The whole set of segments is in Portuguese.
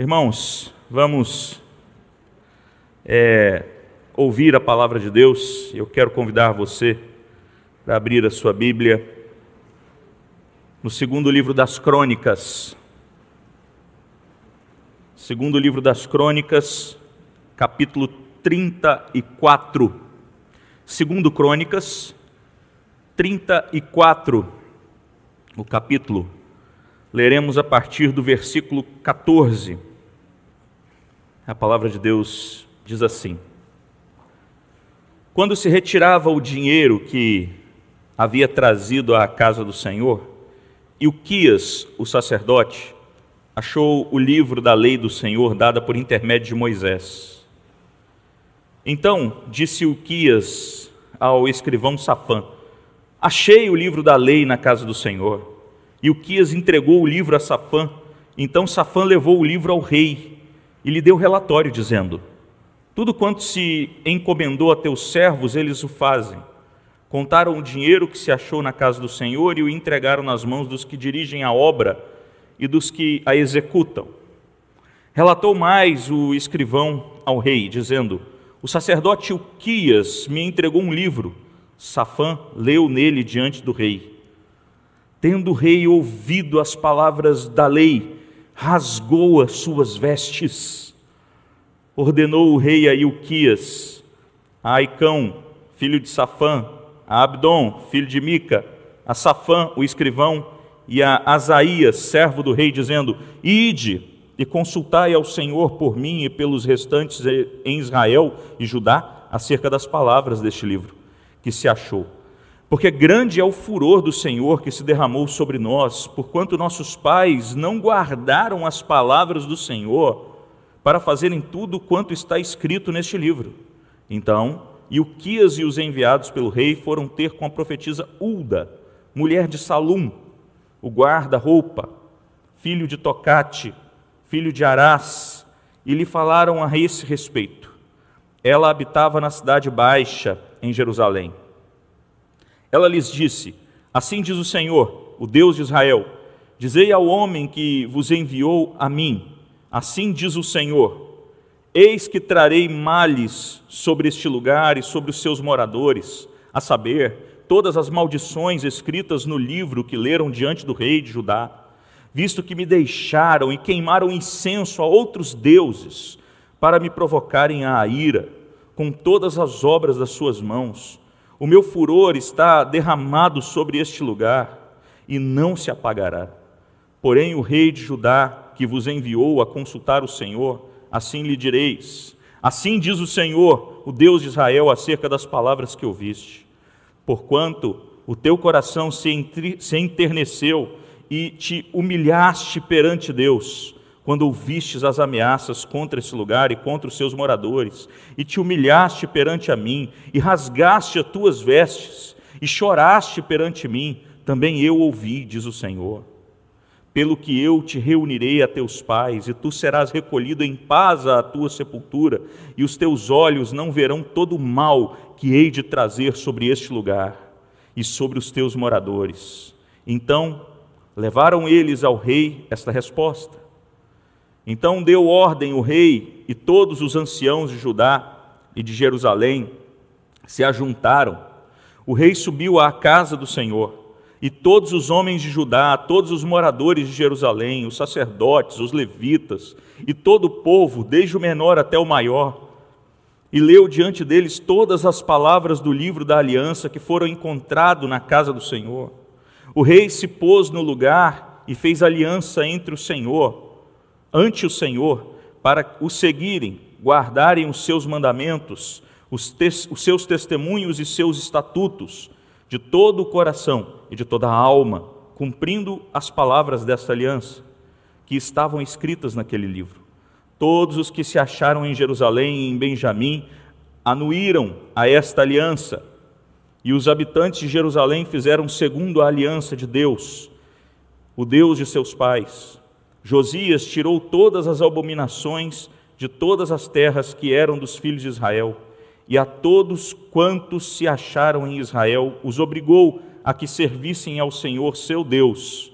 Irmãos, vamos é, ouvir a palavra de Deus. Eu quero convidar você para abrir a sua Bíblia no segundo livro das Crônicas. Segundo livro das Crônicas, capítulo 34. Segundo Crônicas, 34, o capítulo. Leremos a partir do versículo 14. A palavra de Deus diz assim: Quando se retirava o dinheiro que havia trazido à casa do Senhor, Ilquias, o sacerdote, achou o livro da lei do Senhor dada por intermédio de Moisés. Então disse Ilquias ao escrivão Safã: Achei o livro da lei na casa do Senhor. Ilquias entregou o livro a Safã. Então Safã levou o livro ao rei e lhe deu relatório, dizendo: Tudo quanto se encomendou a teus servos, eles o fazem. Contaram o dinheiro que se achou na casa do Senhor e o entregaram nas mãos dos que dirigem a obra e dos que a executam. Relatou mais o escrivão ao rei, dizendo: O sacerdote Uquias me entregou um livro. Safã leu nele diante do rei. Tendo o rei ouvido as palavras da lei, rasgou as suas vestes. Ordenou o rei a Ilquias, a Aicão, filho de Safã, a Abdom, filho de Mica, a Safã, o escrivão, e a Asaías, servo do rei, dizendo: Ide e consultai ao Senhor por mim e pelos restantes em Israel e Judá acerca das palavras deste livro que se achou porque grande é o furor do Senhor que se derramou sobre nós, porquanto nossos pais não guardaram as palavras do Senhor para fazerem tudo quanto está escrito neste livro. Então, Ilquias e os enviados pelo rei foram ter com a profetisa Ulda, mulher de Salum, o guarda-roupa, filho de Tocate, filho de Arás, e lhe falaram a esse respeito. Ela habitava na cidade baixa, em Jerusalém. Ela lhes disse: Assim diz o Senhor, o Deus de Israel: Dizei ao homem que vos enviou a mim: Assim diz o Senhor: Eis que trarei males sobre este lugar e sobre os seus moradores, a saber, todas as maldições escritas no livro que leram diante do rei de Judá, visto que me deixaram e queimaram incenso a outros deuses, para me provocarem a ira, com todas as obras das suas mãos o meu furor está derramado sobre este lugar e não se apagará. Porém, o rei de Judá, que vos enviou a consultar o Senhor, assim lhe direis: Assim diz o Senhor, o Deus de Israel, acerca das palavras que ouviste. Porquanto o teu coração se enterneceu e te humilhaste perante Deus, quando ouvistes as ameaças contra esse lugar e contra os seus moradores, e te humilhaste perante a mim, e rasgaste as tuas vestes, e choraste perante mim, também eu ouvi, diz o Senhor. Pelo que eu te reunirei a teus pais, e tu serás recolhido em paz à tua sepultura, e os teus olhos não verão todo o mal que hei de trazer sobre este lugar e sobre os teus moradores. Então levaram eles ao rei esta resposta. Então deu ordem o rei e todos os anciãos de Judá e de Jerusalém se ajuntaram. O rei subiu à casa do Senhor, e todos os homens de Judá, todos os moradores de Jerusalém, os sacerdotes, os levitas e todo o povo, desde o menor até o maior, e leu diante deles todas as palavras do livro da aliança que foram encontrado na casa do Senhor. O rei se pôs no lugar e fez aliança entre o Senhor ante o Senhor, para o seguirem, guardarem os seus mandamentos, os, os seus testemunhos e seus estatutos, de todo o coração e de toda a alma, cumprindo as palavras desta aliança, que estavam escritas naquele livro. Todos os que se acharam em Jerusalém e em Benjamim anuíram a esta aliança, e os habitantes de Jerusalém fizeram segundo a aliança de Deus, o Deus de seus pais, Josias tirou todas as abominações de todas as terras que eram dos filhos de Israel, e a todos quantos se acharam em Israel, os obrigou a que servissem ao Senhor seu Deus.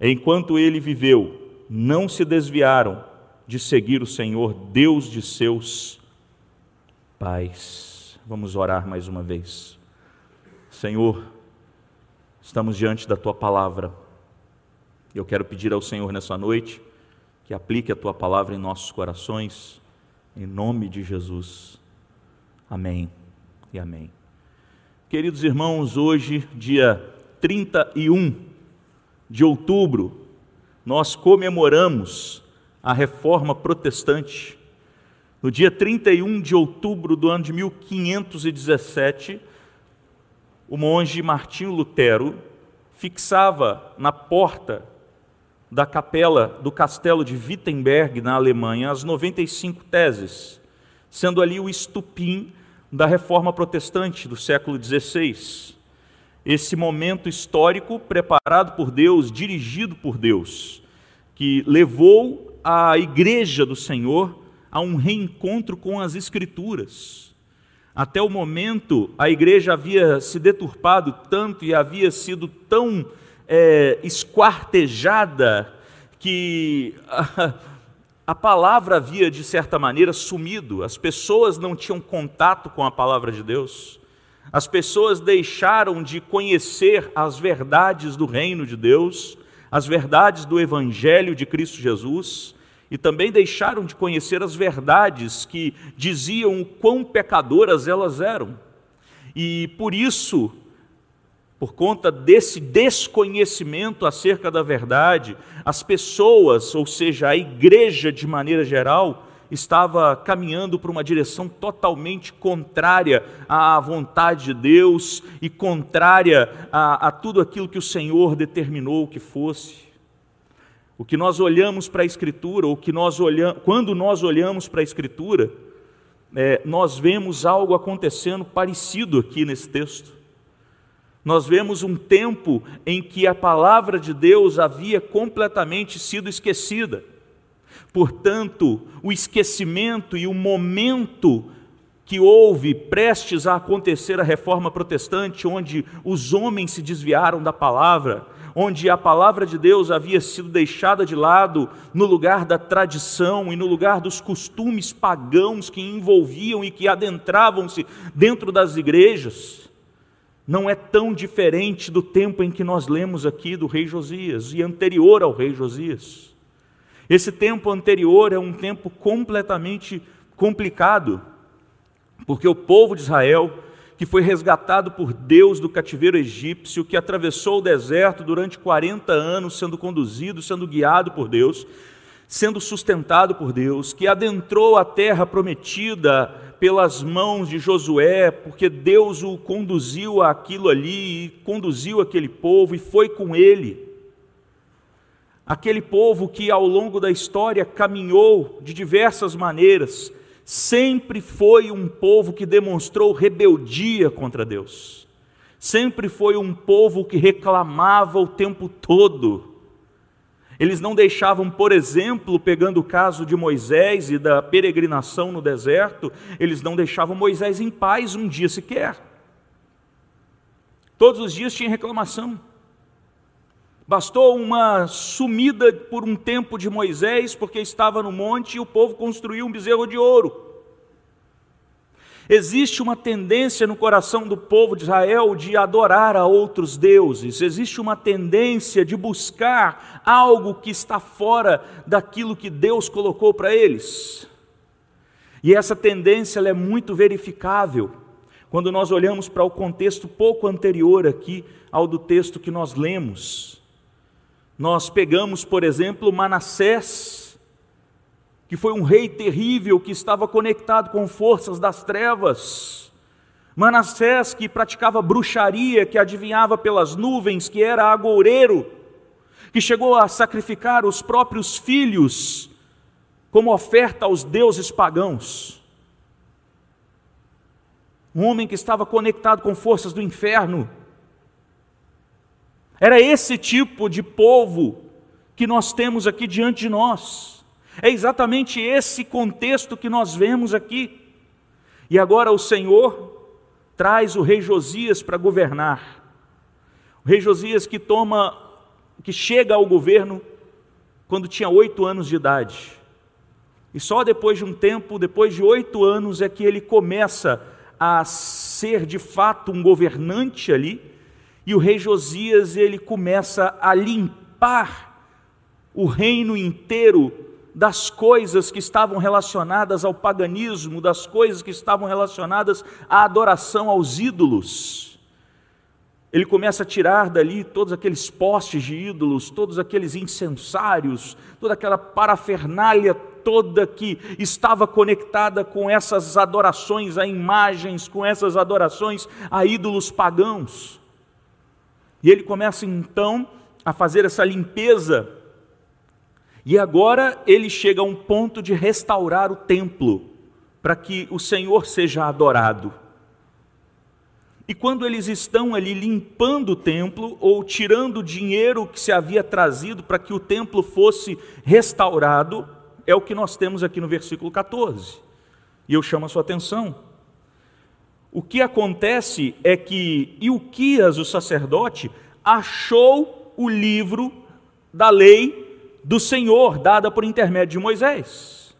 Enquanto ele viveu, não se desviaram, de seguir o Senhor, Deus de seus pais. Vamos orar mais uma vez. Senhor, estamos diante da tua palavra. Eu quero pedir ao Senhor nessa noite que aplique a tua palavra em nossos corações, em nome de Jesus. Amém e amém. Queridos irmãos, hoje, dia 31 de outubro, nós comemoramos a reforma protestante. No dia 31 de outubro do ano de 1517, o monge Martinho Lutero fixava na porta da capela do castelo de Wittenberg, na Alemanha, as 95 teses, sendo ali o estupim da reforma protestante do século XVI. Esse momento histórico preparado por Deus, dirigido por Deus, que levou a igreja do Senhor a um reencontro com as Escrituras. Até o momento, a igreja havia se deturpado tanto e havia sido tão é, esquartejada que a, a palavra havia, de certa maneira, sumido, as pessoas não tinham contato com a palavra de Deus, as pessoas deixaram de conhecer as verdades do reino de Deus, as verdades do Evangelho de Cristo Jesus, e também deixaram de conhecer as verdades que diziam o quão pecadoras elas eram. E por isso por conta desse desconhecimento acerca da verdade, as pessoas, ou seja, a igreja de maneira geral, estava caminhando para uma direção totalmente contrária à vontade de Deus e contrária a, a tudo aquilo que o Senhor determinou que fosse. O que nós olhamos para a Escritura, o que nós olhamos, quando nós olhamos para a Escritura, é, nós vemos algo acontecendo parecido aqui nesse texto nós vemos um tempo em que a palavra de Deus havia completamente sido esquecida. Portanto, o esquecimento e o momento que houve prestes a acontecer a reforma protestante, onde os homens se desviaram da palavra, onde a palavra de Deus havia sido deixada de lado no lugar da tradição e no lugar dos costumes pagãos que envolviam e que adentravam-se dentro das igrejas não é tão diferente do tempo em que nós lemos aqui do rei Josias e anterior ao rei Josias. Esse tempo anterior é um tempo completamente complicado, porque o povo de Israel, que foi resgatado por Deus do cativeiro egípcio, que atravessou o deserto durante 40 anos, sendo conduzido, sendo guiado por Deus, sendo sustentado por Deus, que adentrou a terra prometida pelas mãos de Josué, porque Deus o conduziu àquilo ali, e conduziu aquele povo e foi com ele. Aquele povo que ao longo da história caminhou de diversas maneiras, sempre foi um povo que demonstrou rebeldia contra Deus. Sempre foi um povo que reclamava o tempo todo eles não deixavam, por exemplo, pegando o caso de Moisés e da peregrinação no deserto, eles não deixavam Moisés em paz um dia sequer. Todos os dias tinha reclamação. Bastou uma sumida por um tempo de Moisés, porque estava no monte e o povo construiu um bezerro de ouro. Existe uma tendência no coração do povo de Israel de adorar a outros deuses, existe uma tendência de buscar algo que está fora daquilo que Deus colocou para eles. E essa tendência é muito verificável quando nós olhamos para o contexto pouco anterior aqui ao do texto que nós lemos. Nós pegamos, por exemplo, Manassés, que foi um rei terrível que estava conectado com forças das trevas. Manassés, que praticava bruxaria, que adivinhava pelas nuvens, que era agoureiro, que chegou a sacrificar os próprios filhos como oferta aos deuses pagãos. Um homem que estava conectado com forças do inferno. Era esse tipo de povo que nós temos aqui diante de nós. É exatamente esse contexto que nós vemos aqui. E agora o Senhor traz o rei Josias para governar. O rei Josias que toma, que chega ao governo quando tinha oito anos de idade. E só depois de um tempo, depois de oito anos, é que ele começa a ser de fato um governante ali. E o rei Josias ele começa a limpar o reino inteiro das coisas que estavam relacionadas ao paganismo, das coisas que estavam relacionadas à adoração aos ídolos. Ele começa a tirar dali todos aqueles postes de ídolos, todos aqueles incensários, toda aquela parafernália toda que estava conectada com essas adorações a imagens, com essas adorações a ídolos pagãos. E ele começa então a fazer essa limpeza e agora ele chega a um ponto de restaurar o templo, para que o Senhor seja adorado. E quando eles estão ali limpando o templo, ou tirando o dinheiro que se havia trazido para que o templo fosse restaurado, é o que nós temos aqui no versículo 14. E eu chamo a sua atenção. O que acontece é que Ilquias, o sacerdote, achou o livro da lei do Senhor, dada por intermédio de Moisés.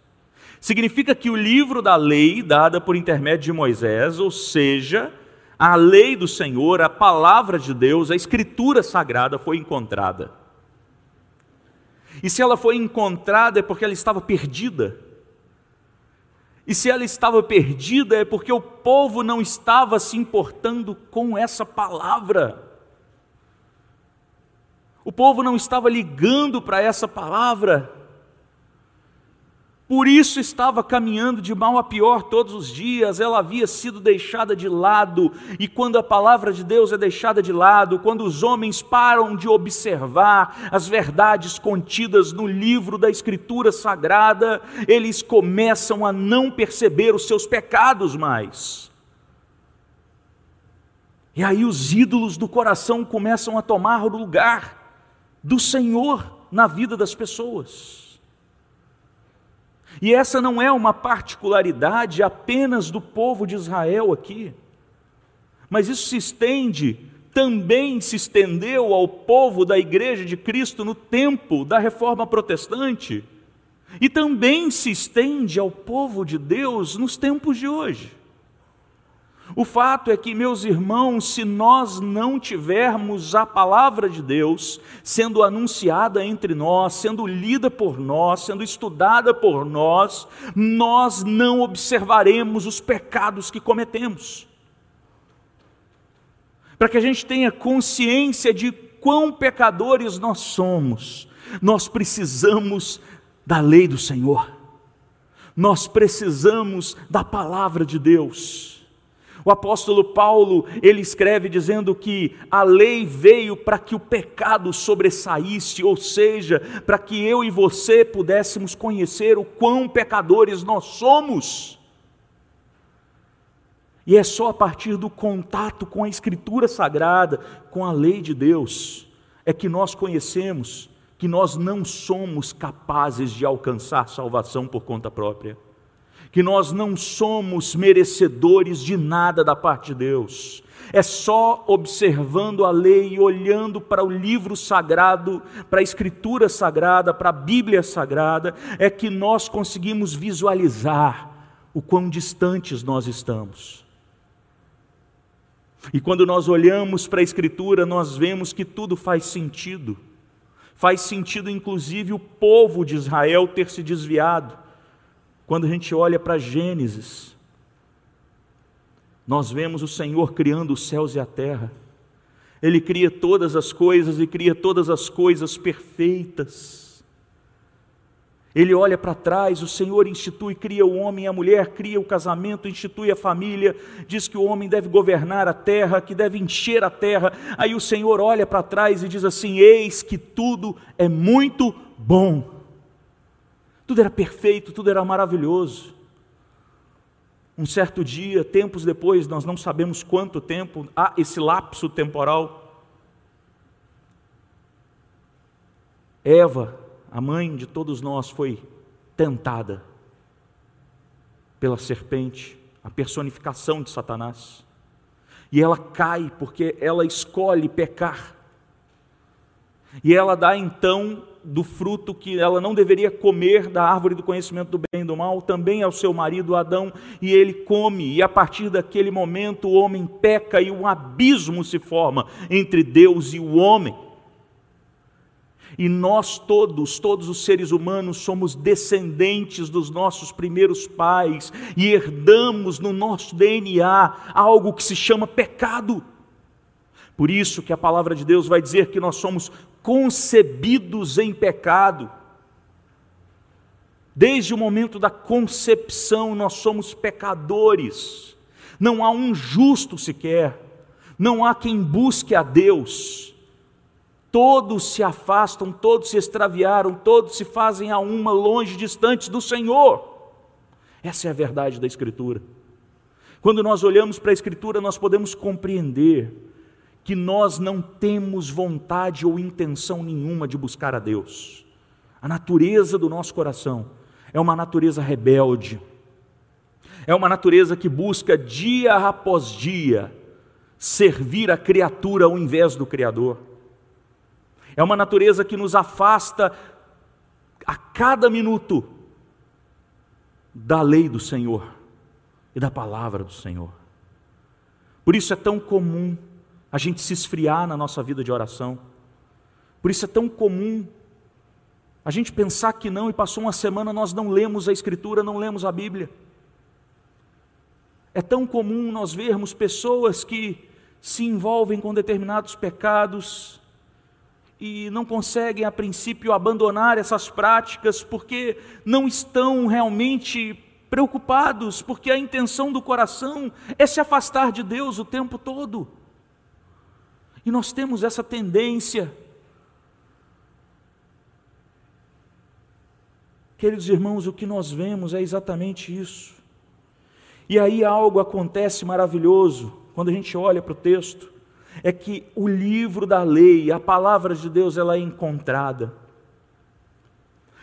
Significa que o livro da lei, dada por intermédio de Moisés, ou seja, a lei do Senhor, a palavra de Deus, a escritura sagrada foi encontrada. E se ela foi encontrada é porque ela estava perdida. E se ela estava perdida é porque o povo não estava se importando com essa palavra. O povo não estava ligando para essa palavra. Por isso estava caminhando de mal a pior todos os dias, ela havia sido deixada de lado, e quando a palavra de Deus é deixada de lado, quando os homens param de observar as verdades contidas no livro da Escritura Sagrada, eles começam a não perceber os seus pecados mais. E aí os ídolos do coração começam a tomar lugar do Senhor na vida das pessoas. E essa não é uma particularidade apenas do povo de Israel aqui, mas isso se estende, também se estendeu ao povo da Igreja de Cristo no tempo da reforma protestante, e também se estende ao povo de Deus nos tempos de hoje. O fato é que, meus irmãos, se nós não tivermos a palavra de Deus sendo anunciada entre nós, sendo lida por nós, sendo estudada por nós, nós não observaremos os pecados que cometemos. Para que a gente tenha consciência de quão pecadores nós somos, nós precisamos da lei do Senhor, nós precisamos da palavra de Deus. O apóstolo Paulo, ele escreve dizendo que a lei veio para que o pecado sobressaísse, ou seja, para que eu e você pudéssemos conhecer o quão pecadores nós somos. E é só a partir do contato com a Escritura Sagrada, com a lei de Deus, é que nós conhecemos que nós não somos capazes de alcançar salvação por conta própria que nós não somos merecedores de nada da parte de Deus. É só observando a lei e olhando para o livro sagrado, para a escritura sagrada, para a Bíblia sagrada, é que nós conseguimos visualizar o quão distantes nós estamos. E quando nós olhamos para a Escritura, nós vemos que tudo faz sentido. Faz sentido, inclusive, o povo de Israel ter se desviado. Quando a gente olha para Gênesis, nós vemos o Senhor criando os céus e a terra. Ele cria todas as coisas e cria todas as coisas perfeitas. Ele olha para trás, o Senhor institui, cria o homem e a mulher, cria o casamento, institui a família, diz que o homem deve governar a terra, que deve encher a terra. Aí o Senhor olha para trás e diz assim: Eis que tudo é muito bom. Tudo era perfeito, tudo era maravilhoso. Um certo dia, tempos depois, nós não sabemos quanto tempo, há esse lapso temporal. Eva, a mãe de todos nós, foi tentada pela serpente, a personificação de Satanás. E ela cai porque ela escolhe pecar. E ela dá então do fruto que ela não deveria comer da árvore do conhecimento do bem e do mal, também ao seu marido Adão, e ele come, e a partir daquele momento o homem peca e um abismo se forma entre Deus e o homem. E nós todos, todos os seres humanos, somos descendentes dos nossos primeiros pais e herdamos no nosso DNA algo que se chama pecado. Por isso que a palavra de Deus vai dizer que nós somos concebidos em pecado. Desde o momento da concepção, nós somos pecadores. Não há um justo sequer. Não há quem busque a Deus. Todos se afastam, todos se extraviaram, todos se fazem a uma longe, distantes do Senhor. Essa é a verdade da Escritura. Quando nós olhamos para a Escritura, nós podemos compreender que nós não temos vontade ou intenção nenhuma de buscar a Deus. A natureza do nosso coração é uma natureza rebelde, é uma natureza que busca dia após dia servir a criatura ao invés do Criador. É uma natureza que nos afasta a cada minuto da lei do Senhor e da palavra do Senhor. Por isso é tão comum a gente se esfriar na nossa vida de oração. Por isso é tão comum a gente pensar que não e passou uma semana nós não lemos a Escritura, não lemos a Bíblia. É tão comum nós vermos pessoas que se envolvem com determinados pecados e não conseguem, a princípio, abandonar essas práticas porque não estão realmente preocupados, porque a intenção do coração é se afastar de Deus o tempo todo. E nós temos essa tendência. Queridos irmãos, o que nós vemos é exatamente isso. E aí algo acontece maravilhoso quando a gente olha para o texto, é que o livro da lei, a palavra de Deus, ela é encontrada.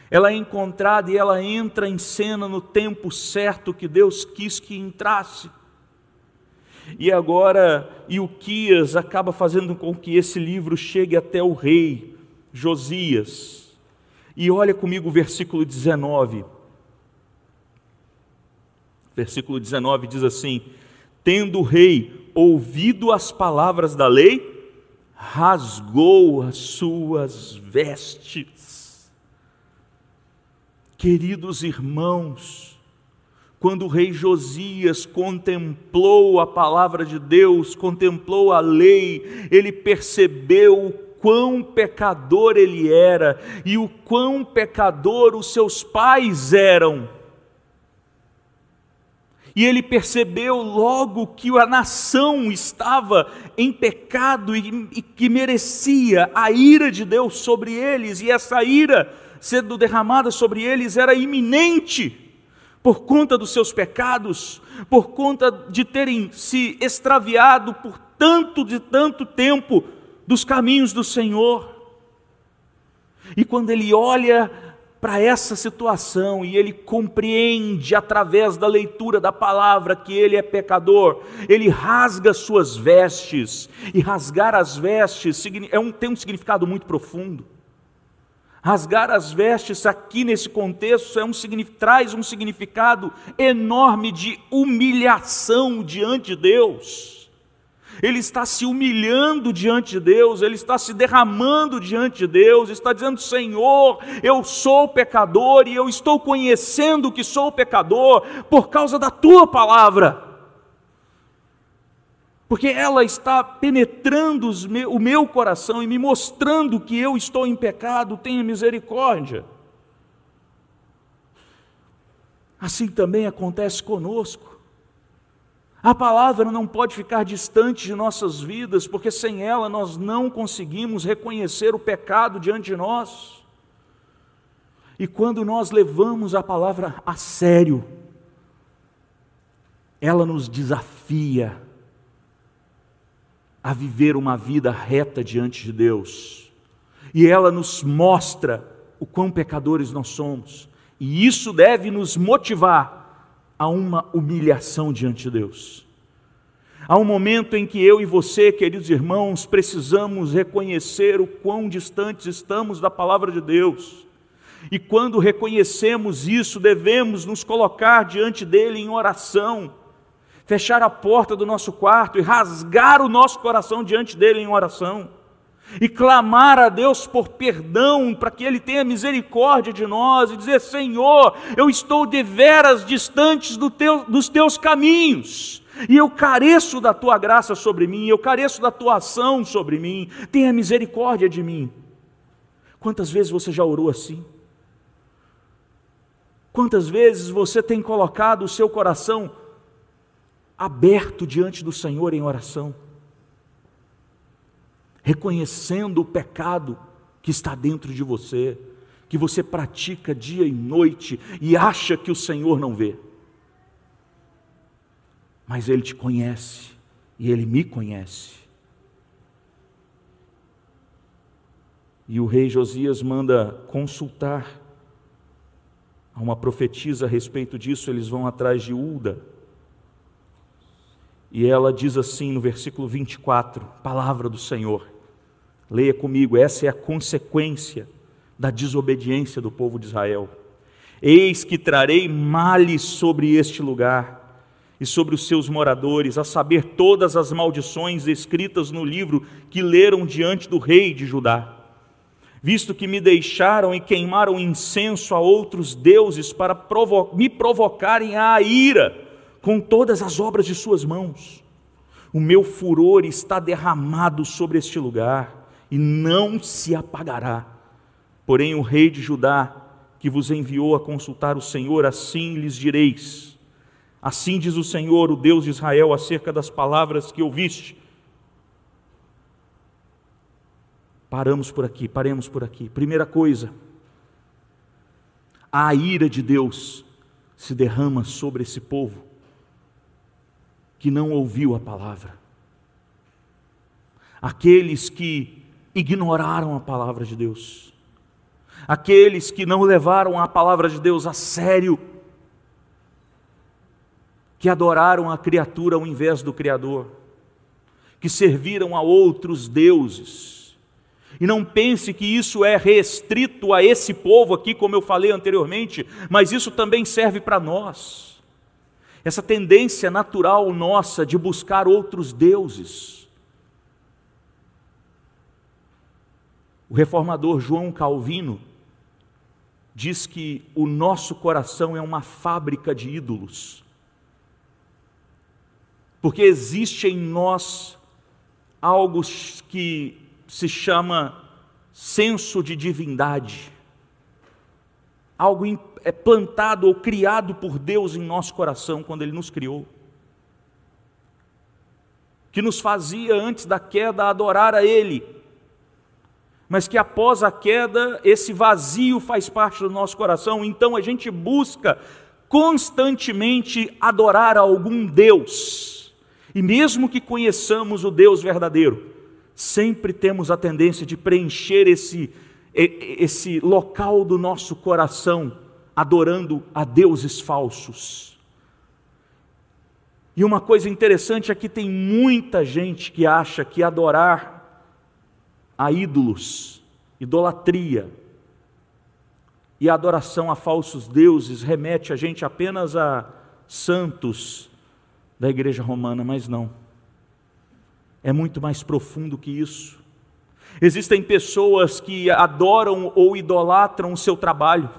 Ela é encontrada e ela entra em cena no tempo certo que Deus quis que entrasse. E agora Ilquias acaba fazendo com que esse livro chegue até o rei Josias. E olha comigo o versículo 19. Versículo 19 diz assim: Tendo o rei ouvido as palavras da lei, rasgou as suas vestes. Queridos irmãos, quando o rei Josias contemplou a palavra de Deus, contemplou a lei, ele percebeu o quão pecador ele era e o quão pecador os seus pais eram. E ele percebeu logo que a nação estava em pecado e, e, que merecia a ira de Deus sobre eles, e essa ira sendo derramada sobre eles era iminente por conta dos seus pecados, por conta de terem se extraviado por tanto de tanto tempo dos caminhos do Senhor. E quando ele olha para essa situação e ele compreende através da leitura da palavra que ele é pecador, ele rasga suas vestes, e rasgar as vestes é um, tem um significado muito profundo. Rasgar as vestes aqui nesse contexto é um, traz um significado enorme de humilhação diante de Deus. Ele está se humilhando diante de Deus, ele está se derramando diante de Deus, está dizendo: Senhor, eu sou pecador e eu estou conhecendo que sou pecador por causa da tua palavra porque ela está penetrando o meu coração e me mostrando que eu estou em pecado, tenha misericórdia. Assim também acontece conosco. A palavra não pode ficar distante de nossas vidas, porque sem ela nós não conseguimos reconhecer o pecado diante de nós. E quando nós levamos a palavra a sério, ela nos desafia a viver uma vida reta diante de Deus. E ela nos mostra o quão pecadores nós somos. E isso deve nos motivar a uma humilhação diante de Deus. Há um momento em que eu e você, queridos irmãos, precisamos reconhecer o quão distantes estamos da palavra de Deus. E quando reconhecemos isso, devemos nos colocar diante dele em oração, fechar a porta do nosso quarto e rasgar o nosso coração diante dele em oração, e clamar a Deus por perdão, para que ele tenha misericórdia de nós, e dizer: Senhor, eu estou deveras distantes do teu, dos teus caminhos. E eu careço da tua graça sobre mim, eu careço da tua ação sobre mim, tenha misericórdia de mim. Quantas vezes você já orou assim? Quantas vezes você tem colocado o seu coração aberto diante do Senhor em oração, reconhecendo o pecado que está dentro de você, que você pratica dia e noite e acha que o Senhor não vê? Mas Ele te conhece e Ele me conhece. E o rei Josias manda consultar Há uma profetisa a respeito disso, eles vão atrás de Ulda. E ela diz assim no versículo 24, palavra do Senhor. Leia comigo, essa é a consequência da desobediência do povo de Israel. Eis que trarei males sobre este lugar e sobre os seus moradores, a saber todas as maldições escritas no livro que leram diante do rei de Judá visto que me deixaram e queimaram incenso a outros deuses para provo me provocarem a ira com todas as obras de suas mãos. O meu furor está derramado sobre este lugar e não se apagará. Porém, o rei de Judá, que vos enviou a consultar o Senhor, assim lhes direis: Assim diz o Senhor, o Deus de Israel, acerca das palavras que ouviste Paramos por aqui, paremos por aqui. Primeira coisa, a ira de Deus se derrama sobre esse povo que não ouviu a palavra. Aqueles que ignoraram a palavra de Deus. Aqueles que não levaram a palavra de Deus a sério. Que adoraram a criatura ao invés do Criador. Que serviram a outros deuses e não pense que isso é restrito a esse povo aqui, como eu falei anteriormente, mas isso também serve para nós. Essa tendência natural nossa de buscar outros deuses. O reformador João Calvino diz que o nosso coração é uma fábrica de ídolos. Porque existe em nós algo que se chama senso de divindade. Algo é plantado ou criado por Deus em nosso coração quando Ele nos criou. Que nos fazia antes da queda adorar a Ele, mas que após a queda esse vazio faz parte do nosso coração, então a gente busca constantemente adorar a algum Deus, e mesmo que conheçamos o Deus verdadeiro, sempre temos a tendência de preencher esse, esse local do nosso coração adorando a deuses falsos. E uma coisa interessante é que tem muita gente que acha que adorar a ídolos, idolatria e adoração a falsos deuses remete a gente apenas a santos da igreja romana, mas não é muito mais profundo que isso. Existem pessoas que adoram ou idolatram o seu trabalho.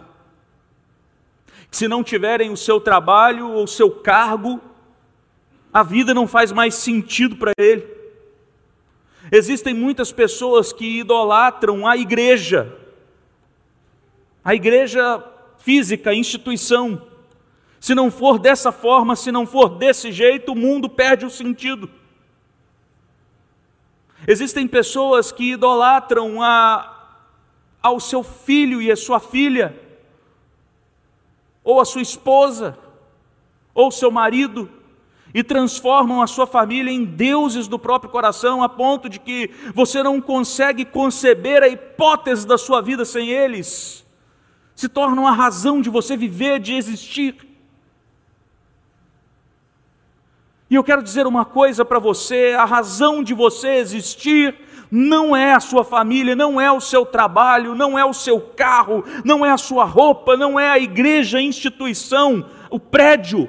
Se não tiverem o seu trabalho ou o seu cargo, a vida não faz mais sentido para ele. Existem muitas pessoas que idolatram a igreja, a igreja física, a instituição. Se não for dessa forma, se não for desse jeito, o mundo perde o sentido. Existem pessoas que idolatram a, ao seu filho e a sua filha, ou a sua esposa, ou seu marido, e transformam a sua família em deuses do próprio coração, a ponto de que você não consegue conceber a hipótese da sua vida sem eles, se tornam a razão de você viver, de existir. E eu quero dizer uma coisa para você: a razão de você existir não é a sua família, não é o seu trabalho, não é o seu carro, não é a sua roupa, não é a igreja, a instituição, o prédio.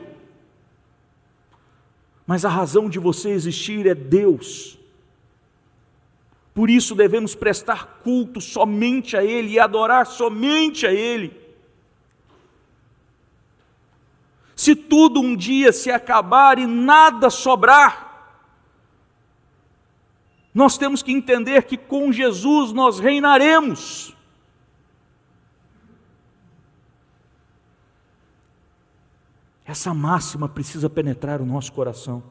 Mas a razão de você existir é Deus. Por isso devemos prestar culto somente a Ele e adorar somente a Ele. Se tudo um dia se acabar e nada sobrar, nós temos que entender que com Jesus nós reinaremos. Essa máxima precisa penetrar o nosso coração.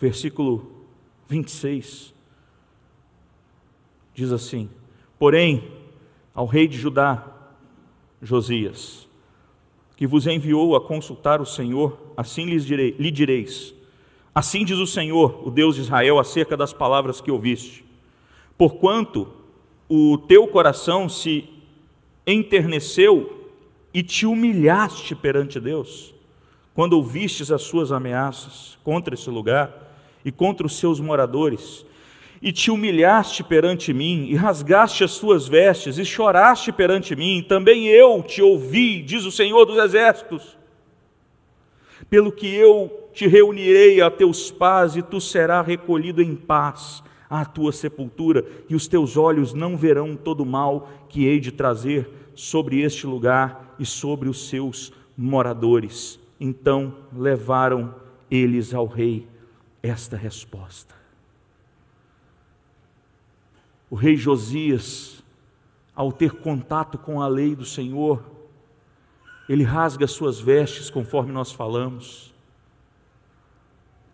Versículo 26 diz assim: Porém, ao rei de Judá, Josias, que vos enviou a consultar o Senhor, assim lhes direi, lhe direis: Assim diz o Senhor, o Deus de Israel, acerca das palavras que ouviste. Porquanto o teu coração se enterneceu e te humilhaste perante Deus, quando ouvistes as suas ameaças contra esse lugar, e contra os seus moradores, e te humilhaste perante mim, e rasgaste as tuas vestes, e choraste perante mim, também eu te ouvi, diz o Senhor dos Exércitos. Pelo que eu te reunirei a teus pais, e tu serás recolhido em paz à tua sepultura, e os teus olhos não verão todo o mal que hei de trazer sobre este lugar e sobre os seus moradores. Então levaram eles ao rei esta resposta. O rei Josias, ao ter contato com a lei do Senhor, ele rasga suas vestes, conforme nós falamos.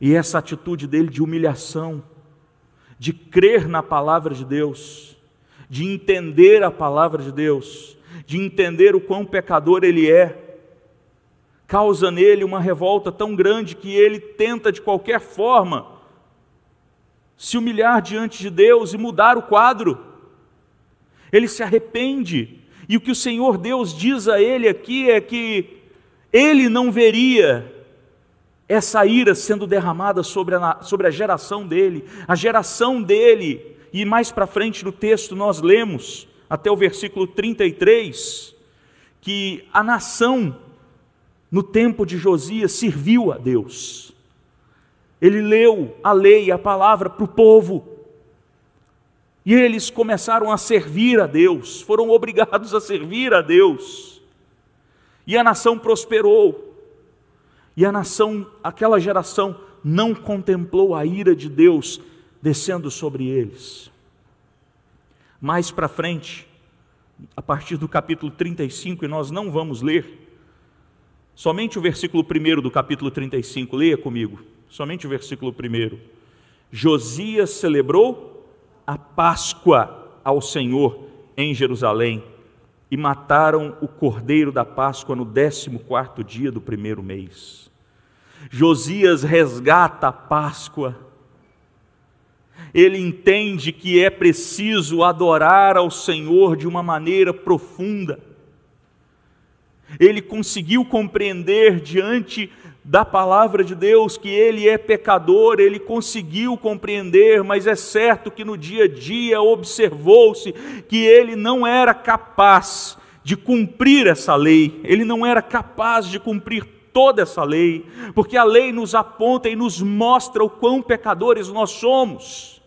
E essa atitude dele de humilhação, de crer na palavra de Deus, de entender a palavra de Deus, de entender o quão pecador ele é, causa nele uma revolta tão grande que ele tenta de qualquer forma se humilhar diante de Deus e mudar o quadro. Ele se arrepende, e o que o Senhor Deus diz a ele aqui é que ele não veria essa ira sendo derramada sobre a, sobre a geração dele, a geração dele, e mais para frente no texto nós lemos, até o versículo 33, que a nação no tempo de Josias, serviu a Deus. Ele leu a lei, a palavra para o povo. E eles começaram a servir a Deus, foram obrigados a servir a Deus. E a nação prosperou. E a nação, aquela geração, não contemplou a ira de Deus descendo sobre eles. Mais para frente, a partir do capítulo 35, e nós não vamos ler, Somente o versículo 1 do capítulo 35, leia comigo. Somente o versículo 1. Josias celebrou a Páscoa ao Senhor em Jerusalém e mataram o cordeiro da Páscoa no décimo quarto dia do primeiro mês. Josias resgata a Páscoa. Ele entende que é preciso adorar ao Senhor de uma maneira profunda ele conseguiu compreender diante da palavra de Deus que ele é pecador, ele conseguiu compreender, mas é certo que no dia a dia observou-se que ele não era capaz de cumprir essa lei, ele não era capaz de cumprir toda essa lei, porque a lei nos aponta e nos mostra o quão pecadores nós somos.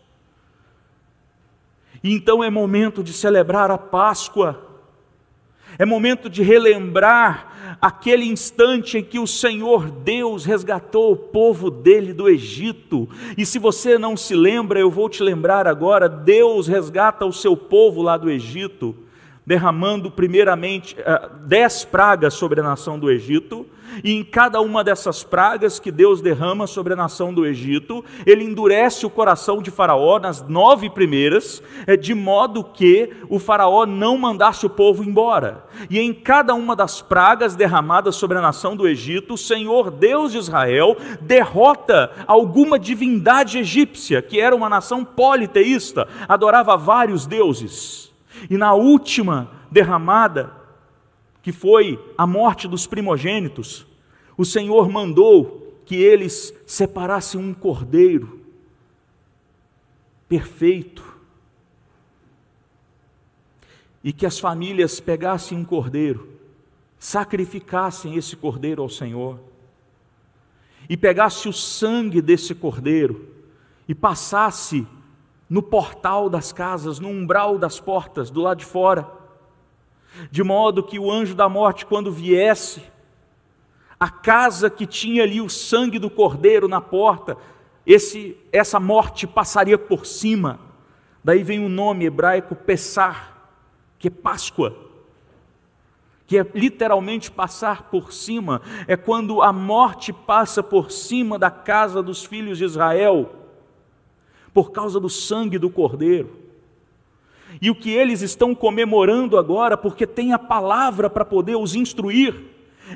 Então é momento de celebrar a Páscoa é momento de relembrar aquele instante em que o Senhor Deus resgatou o povo dele do Egito. E se você não se lembra, eu vou te lembrar agora: Deus resgata o seu povo lá do Egito, derramando primeiramente uh, dez pragas sobre a nação do Egito e em cada uma dessas pragas que Deus derrama sobre a nação do Egito, ele endurece o coração de Faraó nas nove primeiras, é, de modo que o Faraó não mandasse o povo embora. E em cada uma das pragas derramadas sobre a nação do Egito, o Senhor Deus de Israel derrota alguma divindade egípcia, que era uma nação politeísta, adorava vários deuses. E na última derramada, que foi a morte dos primogênitos, o Senhor mandou que eles separassem um cordeiro perfeito e que as famílias pegassem um cordeiro, sacrificassem esse cordeiro ao Senhor e pegasse o sangue desse cordeiro e passasse no portal das casas, no umbral das portas, do lado de fora, de modo que o anjo da morte, quando viesse, a casa que tinha ali o sangue do cordeiro na porta, esse, essa morte passaria por cima. Daí vem o nome hebraico Pessar, que é Páscoa, que é literalmente passar por cima, é quando a morte passa por cima da casa dos filhos de Israel, por causa do sangue do cordeiro. E o que eles estão comemorando agora, porque tem a palavra para poder os instruir,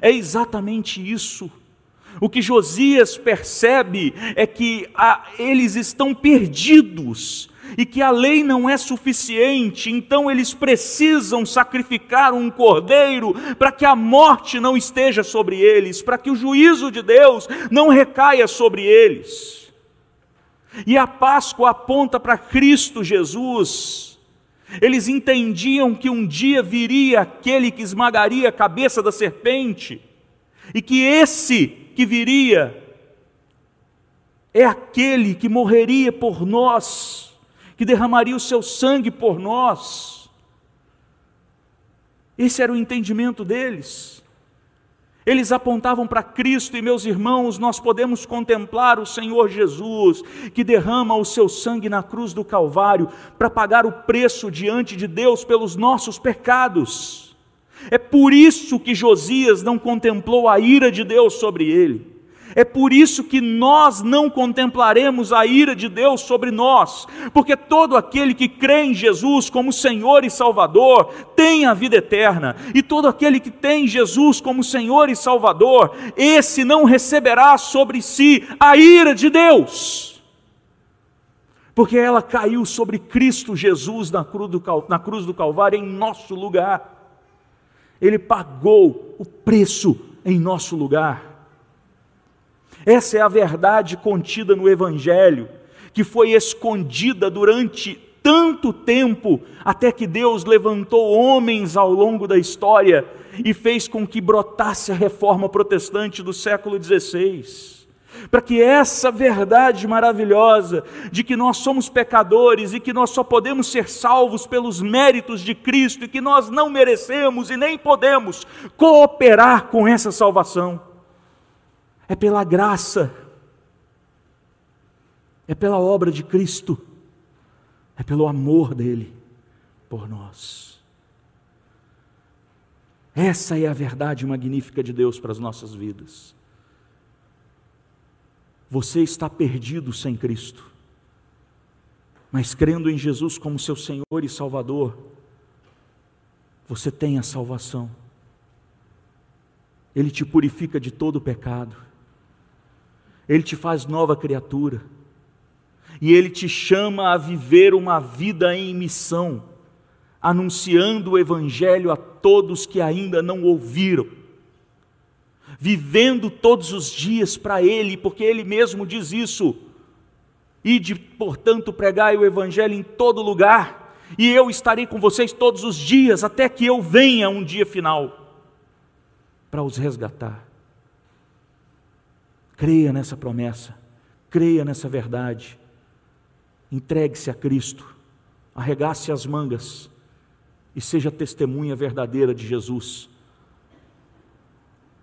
é exatamente isso. O que Josias percebe é que a, eles estão perdidos e que a lei não é suficiente, então eles precisam sacrificar um cordeiro para que a morte não esteja sobre eles, para que o juízo de Deus não recaia sobre eles. E a Páscoa aponta para Cristo Jesus. Eles entendiam que um dia viria aquele que esmagaria a cabeça da serpente, e que esse que viria é aquele que morreria por nós, que derramaria o seu sangue por nós. Esse era o entendimento deles. Eles apontavam para Cristo e, meus irmãos, nós podemos contemplar o Senhor Jesus, que derrama o seu sangue na cruz do Calvário para pagar o preço diante de Deus pelos nossos pecados. É por isso que Josias não contemplou a ira de Deus sobre ele. É por isso que nós não contemplaremos a ira de Deus sobre nós, porque todo aquele que crê em Jesus como Senhor e Salvador tem a vida eterna, e todo aquele que tem Jesus como Senhor e Salvador, esse não receberá sobre si a ira de Deus, porque ela caiu sobre Cristo Jesus na cruz do, Calvário em nosso lugar, ele pagou o preço em nosso lugar. Essa é a verdade contida no Evangelho, que foi escondida durante tanto tempo, até que Deus levantou homens ao longo da história e fez com que brotasse a reforma protestante do século XVI. Para que essa verdade maravilhosa de que nós somos pecadores e que nós só podemos ser salvos pelos méritos de Cristo e que nós não merecemos e nem podemos cooperar com essa salvação é pela graça, é pela obra de Cristo, é pelo amor dele por nós. Essa é a verdade magnífica de Deus para as nossas vidas. Você está perdido sem Cristo, mas crendo em Jesus como seu Senhor e Salvador, você tem a salvação. Ele te purifica de todo pecado. Ele te faz nova criatura. E Ele te chama a viver uma vida em missão, anunciando o Evangelho a todos que ainda não ouviram, vivendo todos os dias para Ele, porque Ele mesmo diz isso. Ide, portanto, pregai o Evangelho em todo lugar, e eu estarei com vocês todos os dias, até que eu venha um dia final, para os resgatar. Creia nessa promessa, creia nessa verdade. Entregue-se a Cristo, arregace as mangas e seja testemunha verdadeira de Jesus,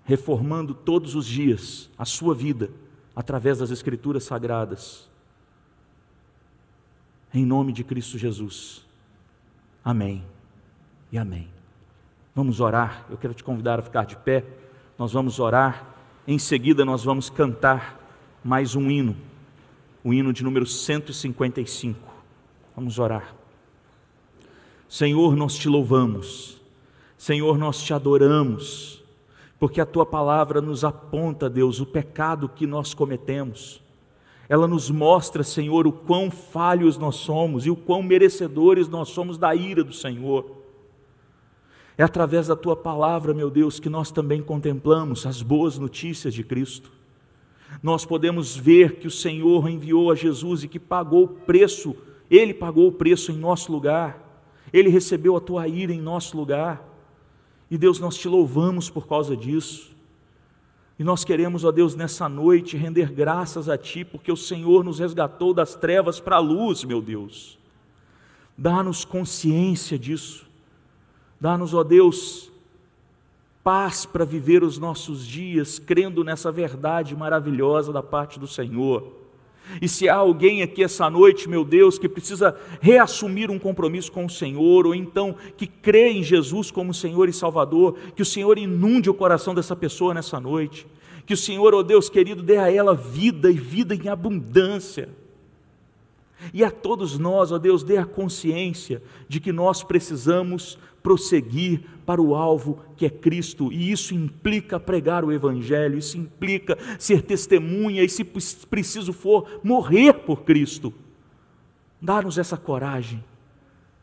reformando todos os dias a sua vida através das Escrituras sagradas. Em nome de Cristo Jesus. Amém e amém. Vamos orar. Eu quero te convidar a ficar de pé. Nós vamos orar. Em seguida, nós vamos cantar mais um hino, o hino de número 155. Vamos orar. Senhor, nós te louvamos, Senhor, nós te adoramos, porque a tua palavra nos aponta, Deus, o pecado que nós cometemos. Ela nos mostra, Senhor, o quão falhos nós somos e o quão merecedores nós somos da ira do Senhor. É através da tua palavra, meu Deus, que nós também contemplamos as boas notícias de Cristo. Nós podemos ver que o Senhor enviou a Jesus e que pagou o preço, ele pagou o preço em nosso lugar. Ele recebeu a tua ira em nosso lugar. E Deus, nós te louvamos por causa disso. E nós queremos, ó Deus, nessa noite render graças a Ti, porque o Senhor nos resgatou das trevas para a luz, meu Deus. Dá-nos consciência disso. Dá-nos, ó Deus, paz para viver os nossos dias, crendo nessa verdade maravilhosa da parte do Senhor. E se há alguém aqui essa noite, meu Deus, que precisa reassumir um compromisso com o Senhor, ou então que crê em Jesus como Senhor e Salvador, que o Senhor inunde o coração dessa pessoa nessa noite. Que o Senhor, ó oh Deus querido, dê a ela vida e vida em abundância. E a todos nós, ó Deus, dê a consciência de que nós precisamos prosseguir para o alvo que é Cristo, e isso implica pregar o Evangelho, isso implica ser testemunha, e se preciso for, morrer por Cristo. Dá-nos essa coragem,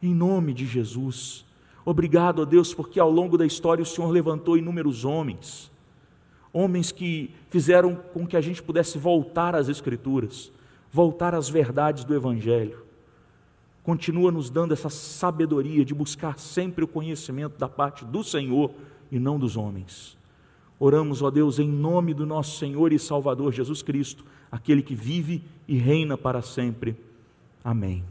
em nome de Jesus. Obrigado a Deus, porque ao longo da história o Senhor levantou inúmeros homens, homens que fizeram com que a gente pudesse voltar às Escrituras voltar às verdades do Evangelho. Continua nos dando essa sabedoria de buscar sempre o conhecimento da parte do Senhor e não dos homens. Oramos, ó Deus, em nome do nosso Senhor e Salvador Jesus Cristo, aquele que vive e reina para sempre. Amém.